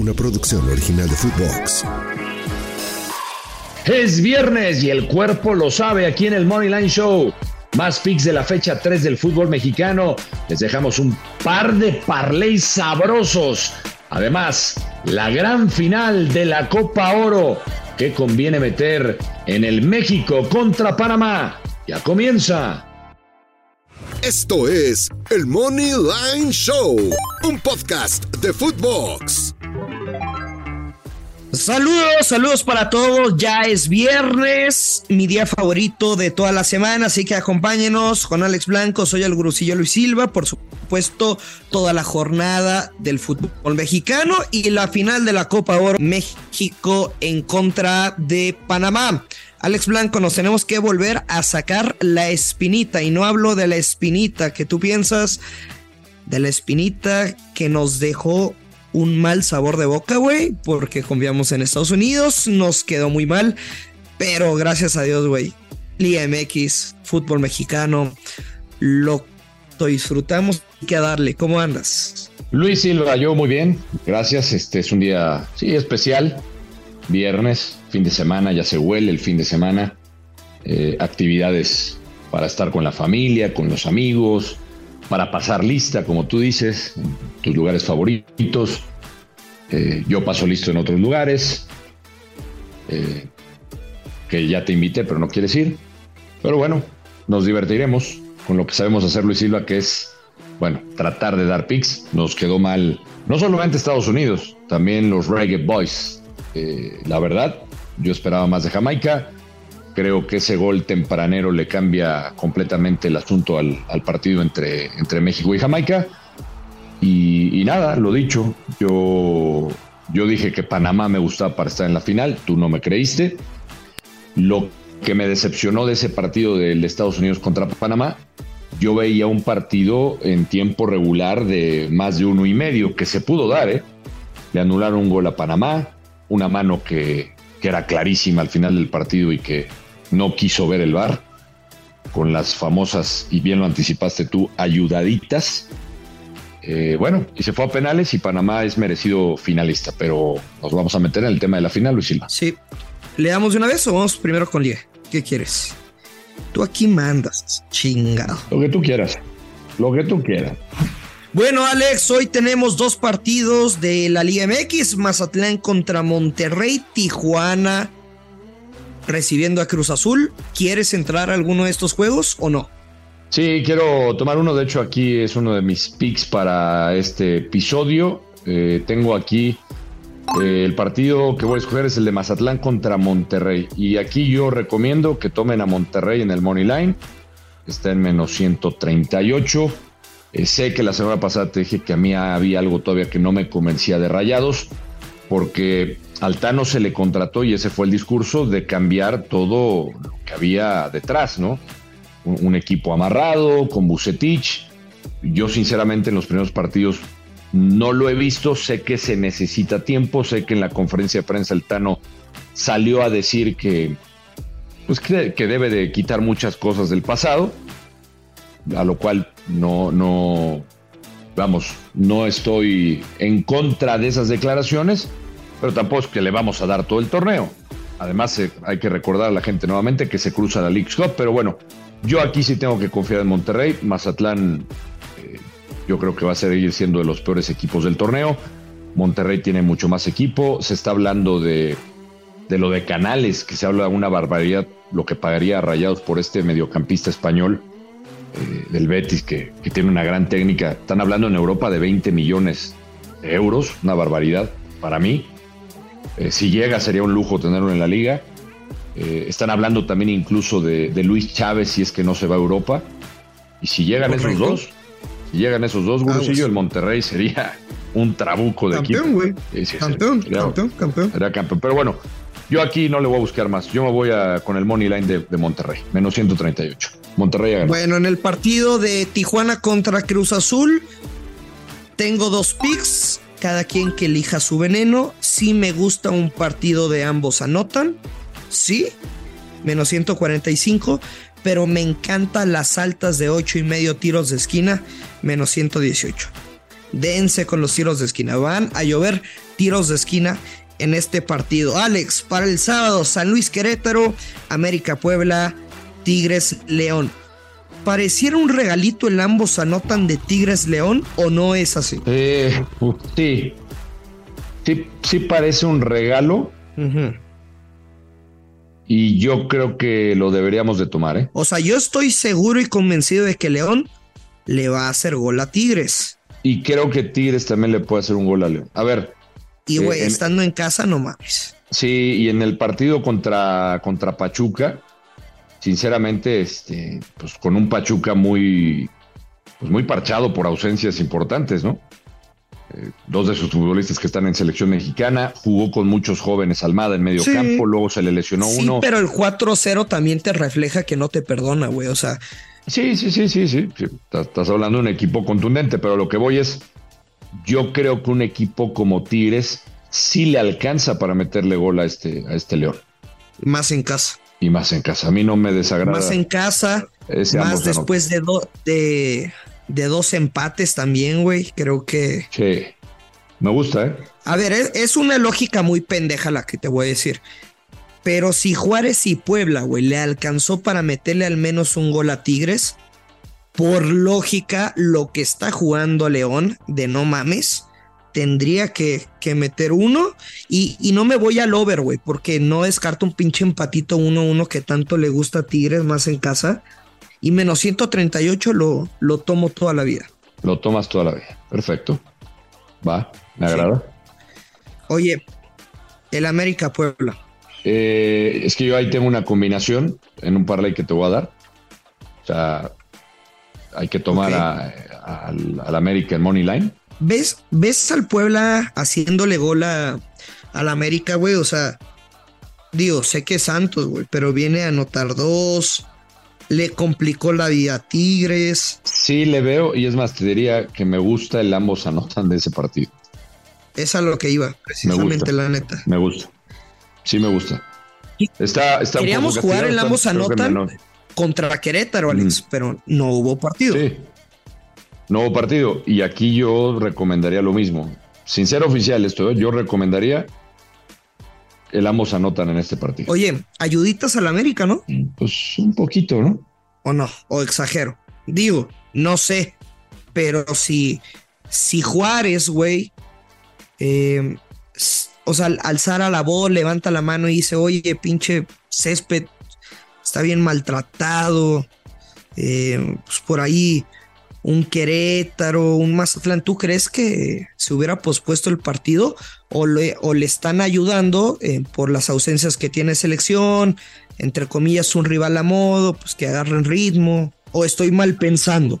Una producción original de Footbox. Es viernes y el cuerpo lo sabe aquí en el Moneyline Show. Más picks de la fecha 3 del fútbol mexicano. Les dejamos un par de parlays sabrosos. Además, la gran final de la Copa Oro que conviene meter en el México contra Panamá. Ya comienza. Esto es el Money Line Show, un podcast de Footbox. Saludos, saludos para todos. Ya es viernes, mi día favorito de toda la semana, así que acompáñenos con Alex Blanco, soy el Gurusillo Luis Silva, por supuesto, toda la jornada del fútbol mexicano y la final de la Copa Oro México en contra de Panamá. Alex Blanco, nos tenemos que volver a sacar la espinita y no hablo de la espinita que tú piensas, de la espinita que nos dejó un mal sabor de boca, güey, porque confiamos en Estados Unidos, nos quedó muy mal, pero gracias a Dios, güey, Liga MX, fútbol mexicano, lo disfrutamos y que a darle, ¿cómo andas? Luis Silva, yo muy bien. Gracias. Este es un día, sí, especial. Viernes, fin de semana, ya se huele el fin de semana. Eh, actividades para estar con la familia, con los amigos, para pasar lista, como tú dices, tus lugares favoritos. Eh, yo paso listo en otros lugares, eh, que ya te invité, pero no quieres ir. Pero bueno, nos divertiremos con lo que sabemos hacer Luis Silva, que es, bueno, tratar de dar picks. Nos quedó mal, no solamente Estados Unidos, también los Reggae Boys. Eh, la verdad, yo esperaba más de Jamaica. Creo que ese gol tempranero le cambia completamente el asunto al, al partido entre, entre México y Jamaica. Y, nada, lo dicho, yo, yo dije que Panamá me gustaba para estar en la final, tú no me creíste. Lo que me decepcionó de ese partido del Estados Unidos contra Panamá, yo veía un partido en tiempo regular de más de uno y medio, que se pudo dar, ¿eh? Le anularon un gol a Panamá, una mano que, que era clarísima al final del partido y que no quiso ver el VAR, con las famosas, y bien lo anticipaste tú, ayudaditas. Eh, bueno, y se fue a penales y Panamá es merecido finalista, pero nos vamos a meter en el tema de la final, Luis Silva. Sí, ¿le damos de una vez o vamos primero con Liga? ¿Qué quieres? Tú aquí mandas, chingado. Lo que tú quieras, lo que tú quieras. Bueno, Alex, hoy tenemos dos partidos de la Liga MX, Mazatlán contra Monterrey, Tijuana recibiendo a Cruz Azul. ¿Quieres entrar a alguno de estos juegos o no? Sí, quiero tomar uno, de hecho aquí es uno de mis picks para este episodio. Eh, tengo aquí eh, el partido que voy a escoger es el de Mazatlán contra Monterrey. Y aquí yo recomiendo que tomen a Monterrey en el Money Line. Está en menos 138. Eh, sé que la semana pasada te dije que a mí había algo todavía que no me convencía de rayados, porque Altano se le contrató y ese fue el discurso de cambiar todo lo que había detrás, ¿no? Un, equipo amarrado, con Bucetich. Yo sinceramente en los primeros partidos no lo he visto, sé que se necesita tiempo, sé que en la conferencia de prensa Altano salió a decir que, pues que debe de quitar muchas cosas del pasado, a lo cual no, no, vamos, no estoy en contra de esas declaraciones, pero tampoco es que le vamos a dar todo el torneo. Además, eh, hay que recordar a la gente nuevamente que se cruza la League Cup, pero bueno, yo aquí sí tengo que confiar en Monterrey. Mazatlán, eh, yo creo que va a seguir siendo de los peores equipos del torneo. Monterrey tiene mucho más equipo. Se está hablando de, de lo de Canales, que se habla de una barbaridad, lo que pagaría a Rayados por este mediocampista español eh, del Betis, que, que tiene una gran técnica. Están hablando en Europa de 20 millones de euros, una barbaridad para mí. Eh, si llega, sería un lujo tenerlo en la liga. Eh, están hablando también incluso de, de Luis Chávez si es que no se va a Europa. Y si llegan esos dos, si llegan esos dos, Gurusillo, el Monterrey sería un trabuco de Campeón, equipo. güey. Sí, sí. Campeón, Sería- campeón, campeón. sería campeón. Pero bueno, yo aquí no le voy a buscar más. Yo me voy a, con el money line de, de Monterrey, menos 138. Monterrey a ganar. Bueno, en el partido de Tijuana contra Cruz Azul, tengo dos picks, cada quien que elija su veneno. Sí me gusta un partido de ambos anotan, sí, menos 145, pero me encantan las altas de 8 y medio tiros de esquina, menos 118. Dense con los tiros de esquina, van a llover tiros de esquina en este partido. Alex, para el sábado, San Luis Querétaro, América Puebla, Tigres León. ¿Pareciera un regalito el ambos anotan de Tigres León o no es así? Eh, sí. sí. Sí parece un regalo y yo creo que lo deberíamos de tomar, ¿eh? O sea, yo estoy seguro y convencido de que León le va a hacer gol a Tigres. Y creo que Tigres también le puede hacer un gol a León. A ver, Y Eh, güey, en- estando en casa, no mames. sí, y en el partido contra, contra Pachuca, sinceramente, este, pues con un Pachuca muy, pues muy parchado por ausencias importantes, ¿no? Eh, dos de sus futbolistas que están en selección mexicana, jugó con muchos jóvenes Almada en medio Sí. campo, luego se le lesionó sí, uno. pero el 4-0 también te refleja que no te perdona, güey. O sea, Sí, sí, sí, sí, sí. sí. Estás, estás hablando de un equipo contundente, pero lo que voy es, yo creo que un equipo como Tigres sí le alcanza para meterle gol a este, a este León. más en casa. Y más en casa. A mí no me desagrada. Más en casa, más después de, do- de, de dos empates también, güey. Creo que... Sí. Me gusta, ¿eh? A ver, es, es una lógica muy pendeja la que te voy a decir. Pero si Juárez y Puebla, güey, le alcanzó para meterle al menos un gol a Tigres, por lógica, lo que está jugando León de no mames, tendría que, que meter uno. Y, y no me voy al over, güey, porque no descarto un pinche empatito 1-1 que tanto le gusta a Tigres más en casa. Y menos 138 lo, lo tomo toda la vida. Lo tomas toda la vida. Perfecto. Va, me agrada. Oye, el América Puebla. Eh, es que yo ahí tengo una combinación en un parlay que te voy a dar. O sea, hay que tomar a- a- al América en Money Line. ¿Ves, ¿Ves al Puebla haciéndole gol a, al América, güey? O sea, digo, sé que es Santos, güey, pero viene a anotar dos. Le complicó la vida a Tigres. Sí, le veo, y es más, te diría que me gusta el ambos anotan de ese partido. Es a lo que iba, precisamente, la neta. Me gusta. Sí, me gusta. Está, está Queríamos jugar el ambos anotan contra Querétaro, Alex, pero no hubo partido. Sí. Nuevo partido. Y aquí yo recomendaría lo mismo. Sin ser oficial esto, ¿eh? yo recomendaría el ambos anotan en este partido. Oye, ayuditas al América, ¿no? Pues un poquito, ¿no? ¿O no? ¿O exagero? Digo, no sé. Pero si, si Juárez, güey, eh, s- o sea, al- alzar a la voz, levanta la mano y dice, oye, pinche césped, está bien maltratado. eh, pues por ahí un Querétaro, un Mazatlán. ¿Tú crees que se hubiera pospuesto el partido o le, están ayudando eh, por las ausencias que tiene selección? Entre comillas, un rival a modo, pues que agarren ritmo. ¿O estoy mal pensando?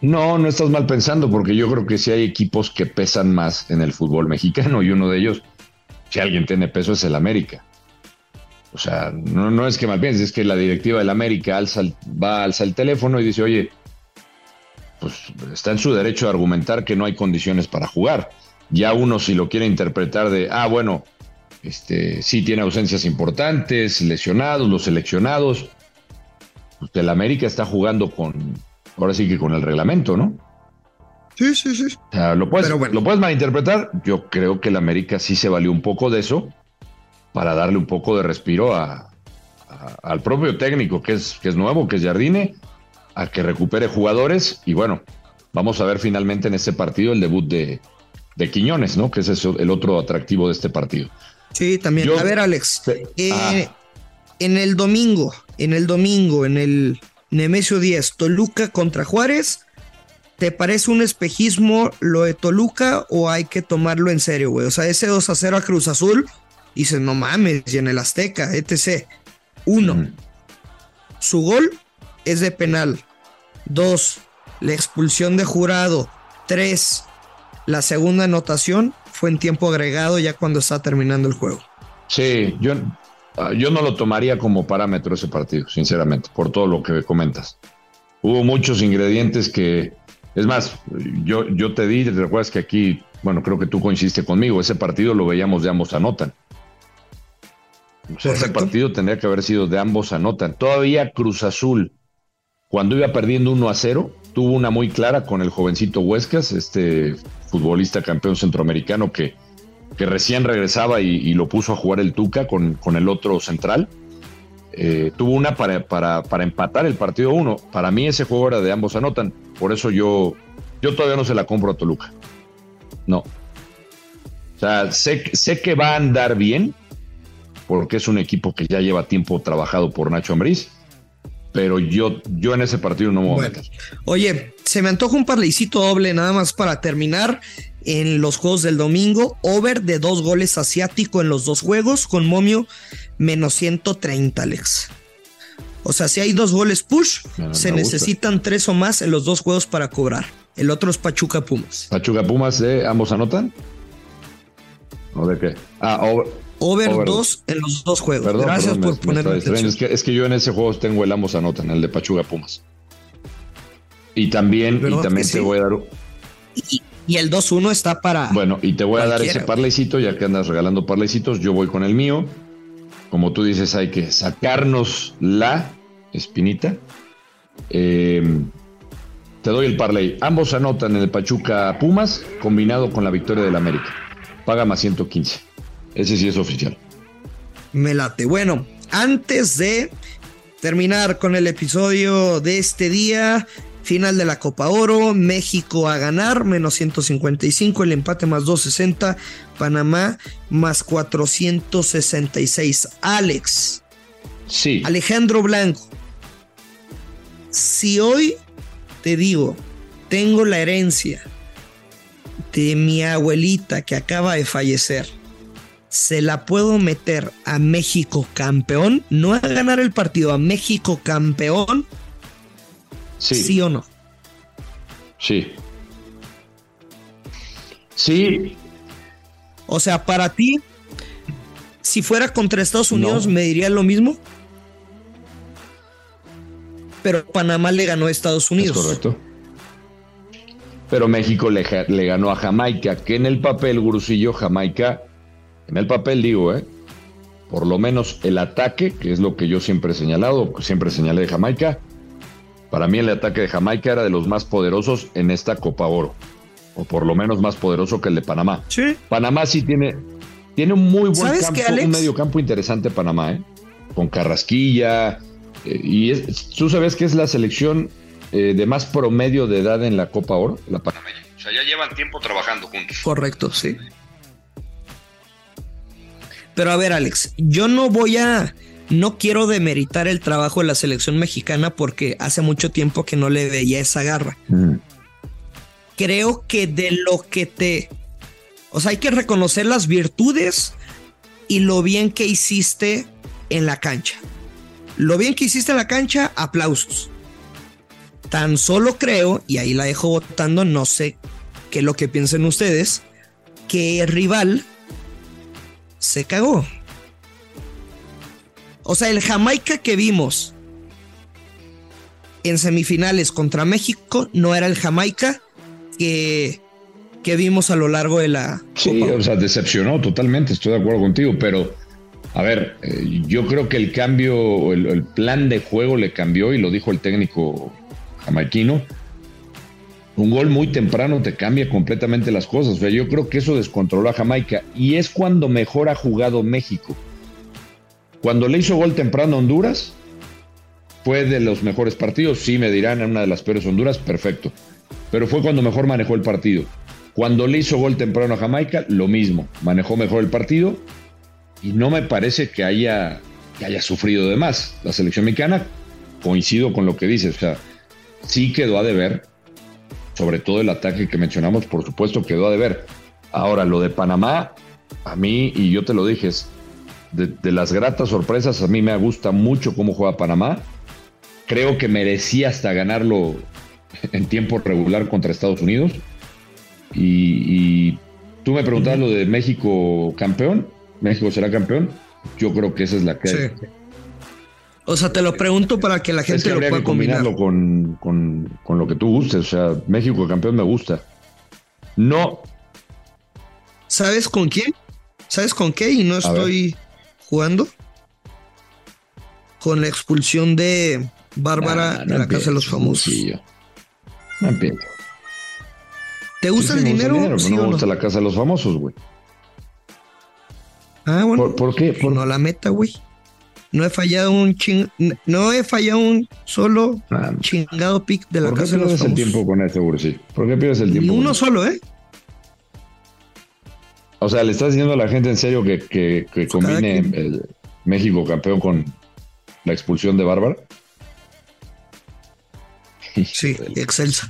No, no estás mal pensando, porque yo creo que sí hay equipos que pesan más en el fútbol mexicano y uno de ellos, si alguien tiene peso, es el América. O sea, no, no es que mal pienses, es que la directiva del América alza va, alza el teléfono y dice, oye, pues está en su derecho de argumentar que no hay condiciones para jugar. Ya uno si lo quiere interpretar de, ah, bueno, este, sí tiene ausencias importantes, lesionados, los seleccionados. Pues el América está jugando con, ahora sí que con el reglamento, ¿no? Sí, sí, sí. O sea, ¿lo puedes, bueno. ¿lo puedes malinterpretar? Yo creo que el América sí se valió un poco de eso para darle un poco de respiro a- a- al propio técnico, que es, que es nuevo, que es Jardine, a que recupere jugadores. Y bueno, vamos a ver finalmente en este partido el debut de, de Quiñones, ¿no? Que es eso- el otro atractivo de este partido. Sí, también. Yo- a ver, Alex. Eh, Ah. En el domingo, en el domingo, en el Nemesio 10, Toluca contra Juárez. ¿Te parece un espejismo lo de Toluca o hay que tomarlo en serio, güey? O sea, ese 2 a 0 a Cruz Azul, dices, no mames, y en el Azteca, etc. Uno, su gol es de penal. Dos, la expulsión de jurado. Tres, la segunda anotación fue en tiempo agregado ya cuando está terminando el juego. Sí, yo, yo no lo tomaría como parámetro ese partido, sinceramente, por todo lo que comentas. Hubo muchos ingredientes que, es más, yo, yo te di, recuerdas que aquí, bueno, creo que tú coincidiste conmigo, ese partido lo veíamos de ambos anotan. O sea, ese partido tendría que haber sido de ambos anotan. Todavía Cruz Azul, cuando iba perdiendo 1 a 0, tuvo una muy clara con el jovencito Huescas, este futbolista campeón centroamericano que, que recién regresaba y, lo puso a jugar el Tuca con, con el otro central. Eh, tuvo una para, para, para empatar el partido 1. Para mí ese juego era de ambos anotan. Por eso yo, yo todavía no se la compro a Toluca. No. O sea, sé, sé que va a andar bien, porque es un equipo que ya lleva tiempo trabajado por Nacho Ambriz, pero yo, yo en ese partido no me voy a meter. Oye, se me antoja un parleycito doble nada más para terminar en los juegos del domingo. Over de dos goles asiático en los dos juegos con momio menos 130, Alex. O sea, si hay dos goles push, se gusta. necesitan tres o más en los dos juegos para cobrar. El otro es Pachuca Pumas. Pachuca Pumas, ¿eh? ¿ambos anotan? ¿O de qué? Ah, over, Over, Over. dos en los dos juegos. Perdón, Gracias perdón, por me- me ponerme. Es que, es que yo en ese juego tengo el ambos anotan, el de Pachuca Pumas. Y también, y ¿Verdad también te sí? voy a dar, Y, y el 2-1 está para. bueno, y te voy a dar ese parleycito, ya que andas regalando parleycitos, yo voy con el mío. Como tú dices, hay que sacarnos la espinita. Eh, te doy el parlay. Ambos anotan en el Pachuca Pumas, combinado con la victoria del América. Paga más 115. Ese sí es oficial. Me late. Bueno, antes de terminar con el episodio de este día, final de la Copa Oro, México a ganar, menos 155, el empate más 260, Panamá más 466. Alex, Sí. Alejandro Blanco, si hoy te digo, tengo la herencia de mi abuelita que acaba de fallecer, se la puedo meter a México campeón, no a ganar el partido, a México campeón, Sí. sí, o no. Sí. Sí, O sea, para ti, si fuera contra Estados Unidos, No. ¿me diría lo mismo? Pero Panamá le ganó a Estados Unidos. es correcto. Pero México le, le ganó a Jamaica, que en el papel, Gurusillo, Jamaica, en el papel digo, ¿eh? Por lo menos el ataque, que es lo que yo siempre he señalado, siempre señalé de Jamaica, para mí el ataque de Jamaica era de los más poderosos en esta Copa Oro, o por lo menos más poderoso que el de Panamá. Sí. Panamá sí tiene, tiene un muy buen ¿Sabes campo, qué, Alex? un medio campo interesante Panamá, ¿eh? Con Carrasquilla. eh, y es- tú sabes que es la selección eh, de más promedio de edad en la Copa Oro, la panameña. O sea, ya llevan tiempo trabajando juntos. Correcto, sí. Pero a ver, Alex, yo no voy a no quiero demeritar el trabajo de la selección mexicana porque hace mucho tiempo que no le veía esa garra. Creo que de lo que te... O sea, hay que reconocer las virtudes y lo bien que hiciste en la cancha. Lo bien que hiciste en la cancha, aplausos. Tan solo creo, y ahí la dejo votando, no sé qué es lo que piensen ustedes, que el rival se cagó. O sea, el Jamaica que vimos en semifinales contra México no era el Jamaica que, que vimos a lo largo de la... Sí, o sea, decepcionó totalmente, estoy de acuerdo contigo, pero a ver, eh, yo creo que el cambio, el, el plan de juego le cambió y lo dijo el técnico jamaiquino. Un gol muy temprano te cambia completamente las cosas. O sea, yo creo que eso descontroló a Jamaica y es cuando mejor ha jugado México. Cuando le hizo gol temprano a Honduras, fue de los mejores partidos. Sí, me dirán, en una de las peores Honduras, perfecto. Pero fue cuando mejor manejó el partido. Cuando le hizo gol temprano a Jamaica, lo mismo. Manejó mejor el partido y no me parece que haya, que haya sufrido de más. La selección mexicana, coincido con lo que dices, o sea, sí quedó a deber, sobre todo el ataque que mencionamos, por supuesto quedó a deber. Ahora, lo de Panamá, a mí, y yo te lo dije, es de, de las gratas sorpresas, a mí me gusta mucho cómo juega Panamá. Creo que merecía hasta ganarlo en tiempo regular contra Estados Unidos. Y, y tú me preguntabas lo de México campeón. México será campeón. Yo creo que esa es la que. Sí. O sea, te lo pregunto para que la gente es que lo pueda que combinar. combinarlo con, con, con lo que tú gustes. O sea, México campeón me gusta. No, ¿Sabes con quién? ¿Sabes con qué? Y no A estoy jugando. Con la expulsión de Bárbara Ah, en la Casa de los Famosos. No empiezo. ¿Te gusta Sí, el dinero? pero ¿Sí no me no? gusta la casa de los famosos, güey. Ah, bueno. ¿Por, por qué? Por- No la meta, güey. No he fallado un ching... No he fallado un solo Ah, chingado pick de la ¿por qué Casa de los pierdes el tiempo con este, Gursillo? ¿Por qué pierdes el Ni tiempo? con uno solo, ¿eh? O sea, ¿le estás diciendo a la gente en serio que, que, que Pues combine el México campeón con la expulsión de Bárbara? Sí, excelsa.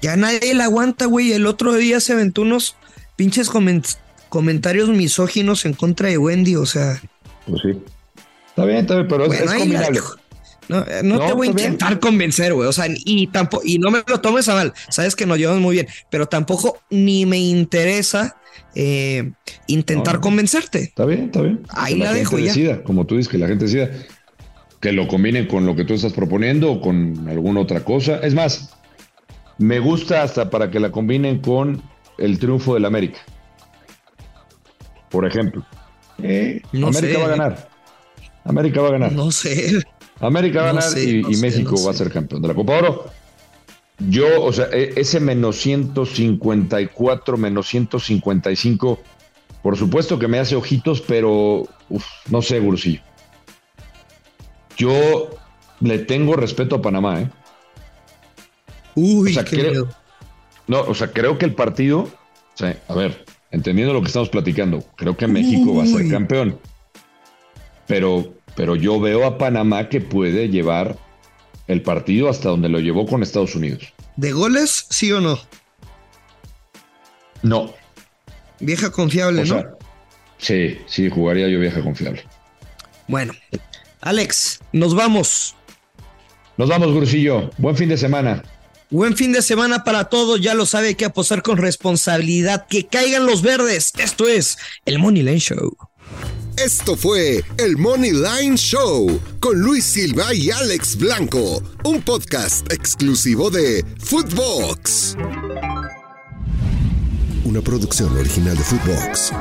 Ya nadie la aguanta, güey. El otro día se aventó unos pinches comen- comentarios misóginos en contra de Wendy, o sea. Pues sí. Está bien, está bien, pero es- Bueno, es, la combinable. No, eh, no No, te voy a bien. intentar convencer, güey. O sea, y tampoco, y no me lo tomes a mal. Sabes que nos llevamos muy bien, pero tampoco ni me interesa eh, intentar No, convencerte. Está bien, está bien. Ahí Que la gente dejo ya. decida, como tú dices, que la gente decida que lo combinen con lo que tú estás proponiendo o con alguna otra cosa. Es más, me gusta hasta para que la combinen con el triunfo del América. Por ejemplo. Eh, No América sé. va a ganar. América va a ganar. No sé. América va a No ganar sé, y, no y sé, México va a ser campeón de la Copa Oro. Yo, o sea, e- ese menos 154, menos 155, por supuesto que me hace ojitos, pero uf, no sé, Gursillo. Yo le tengo respeto a Panamá, ¿eh? Uy, O sea, qué creo- miedo. No, o sea, creo que el partido, o sea, a ver, entendiendo lo que estamos platicando, creo que México va a ser campeón. Pero, pero yo veo a Panamá que puede llevar el partido hasta donde lo llevó con Estados Unidos. ¿De goles, sí o no? No, Vieja confiable, o ¿no? sí, sí, jugaría yo vieja confiable. Bueno, Alex, nos vamos. Nos vamos, Grusillo. Buen fin de semana. Buen fin de semana para todos. Ya lo sabe, hay que apostar con responsabilidad. Que caigan los verdes. Esto es el Money Line Show. Esto fue el Money Line Show con Luis Silva y Alex Blanco, un podcast exclusivo de Footbox. Una producción original de Footbox.